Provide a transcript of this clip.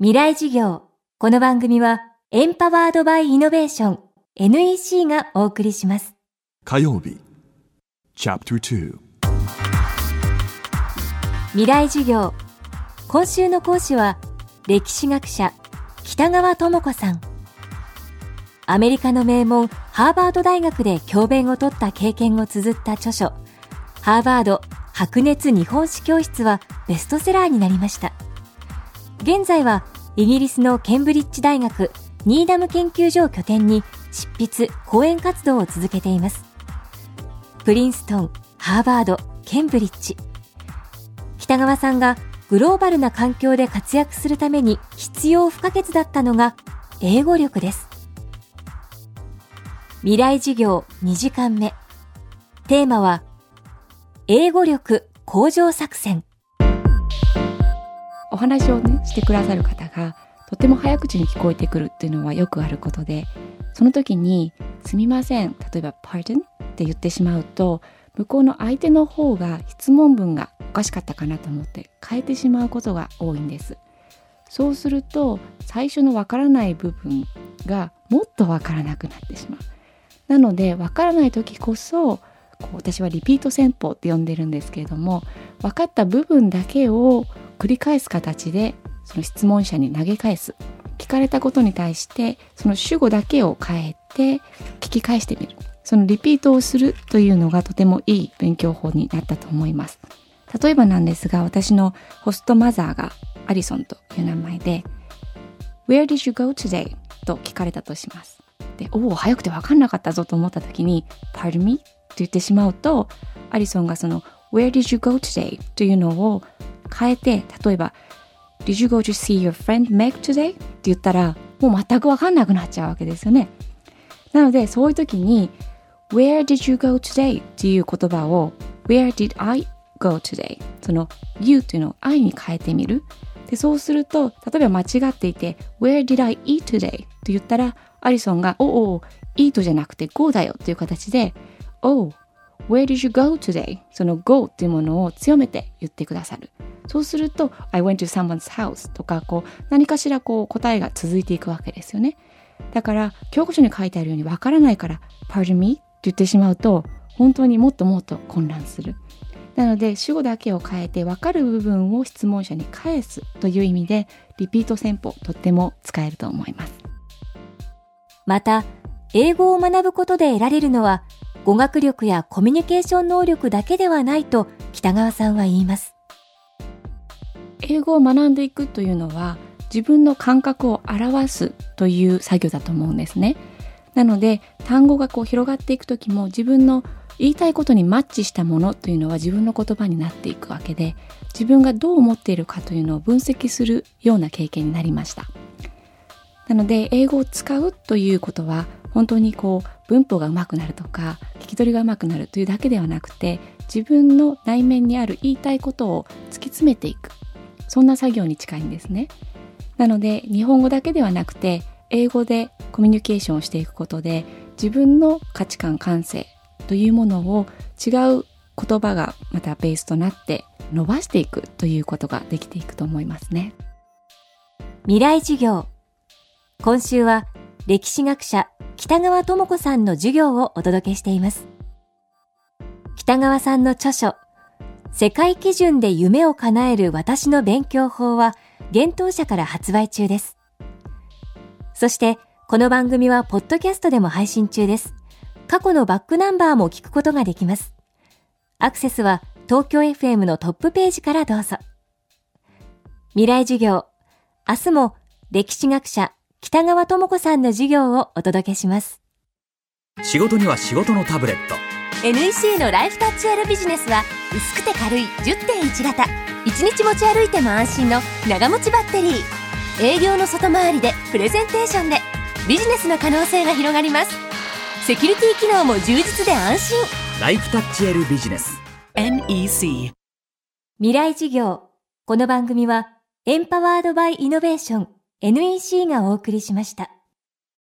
未来事業。この番組は、エンパワードバイイノベーション NEC がお送りします。火曜日 Chapter 2未来授業。今週の講師は、歴史学者、北川智子さん。アメリカの名門、ハーバード大学で教鞭を取った経験を綴った著書、ハーバード白熱日本史教室はベストセラーになりました。現在は、イギリスのケンブリッジ大学ニーダム研究所を拠点に執筆、講演活動を続けています。プリンストン、ハーバード、ケンブリッジ。北川さんがグローバルな環境で活躍するために必要不可欠だったのが英語力です。未来授業2時間目。テーマは英語力向上作戦。お話をねしてくださる方がとても早口に聞こえてくるっていうのはよくあることでその時に「すみません」例えば「pardon」って言ってしまうと向こうの相手の方が質問文がおかしかったかなと思って変えてしまうことが多いんです。そうすると最初のわからない部分がもっとわからなくなってしまう。なのでわからない時こそこう私はリピート戦法って呼んでるんですけれども分かった部分だけを繰り返す形でその質問者に投げ返す聞かれたことに対してその主語だけを変えて聞き返してみるそのリピートをするというのがとてもいい勉強法になったと思います例えばなんですが私のホストマザーがアリソンという名前で Where did you go today? と聞かれたとしますでおお早くて分かんなかったぞと思った時に Pardon me? と言ってしまうとアリソンがその Where did you go today? というのを変えて例えば Did you go to see your friend Meg today? って言ったらもう全く分かんなくなっちゃうわけですよねなのでそういう時に Where did you go today? っていう言葉を Where did I go today? その You というのを I に変えてみるでそうすると例えば間違っていて Where did I eat today? と言ったらアリソンがおお eat じゃなくて go だよという形で Oh Where did you go today? その go っていうものを強めて言ってくださる。そうすると I went to someone's house とかこう何かしらこう答えが続いていくわけですよね。だから教科書に書いてあるようにわからないから Pardon me? って言ってしまうと本当にもっともっと混乱する。なので主語だけを変えて分かる部分を質問者に返すという意味でリピート戦法とっても使えると思います。また、英語を学ぶことで得られるのは語学力やコミュニケーション能力だけではないと北川さんは言います。英語を学んでいくというのは自分の感覚を表すという作業だと思うんですね。なので単語がこう広がっていく時も自分の言いたいことにマッチしたものというのは自分の言葉になっていくわけで自分がどう思っているかというのを分析するような経験になりました。なので英語を使うということは本当にこう文法が上手くなるとか聞き取りが上手くなるというだけではなくて自分の内面にある言いたいことを突き詰めていくそんな作業に近いんですねなので日本語だけではなくて英語でコミュニケーションをしていくことで自分の価値観感性というものを違う言葉がまたベースとなって伸ばしていくということができていくと思いますね未来授業。今週は歴史学者北川智子さんの授業をお届けしています。北川さんの著書、世界基準で夢を叶える私の勉強法は、幻冬社から発売中です。そして、この番組はポッドキャストでも配信中です。過去のバックナンバーも聞くことができます。アクセスは東京 FM のトップページからどうぞ。未来授業、明日も歴史学者北川智子さんの授業をお届けします。仕事には仕事のタブレット NEC のライフタッチ R ビジネスは薄くて軽い10.1型。1日持ち歩いても安心の長持ちバッテリー。営業の外回りでプレゼンテーションでビジネスの可能性が広がります。セキュリティ機能も充実で安心。ライフタッチ L ビジネス。NEC 未来授業。この番組はエンパワードバイイノベーション。NEC がお送りしました。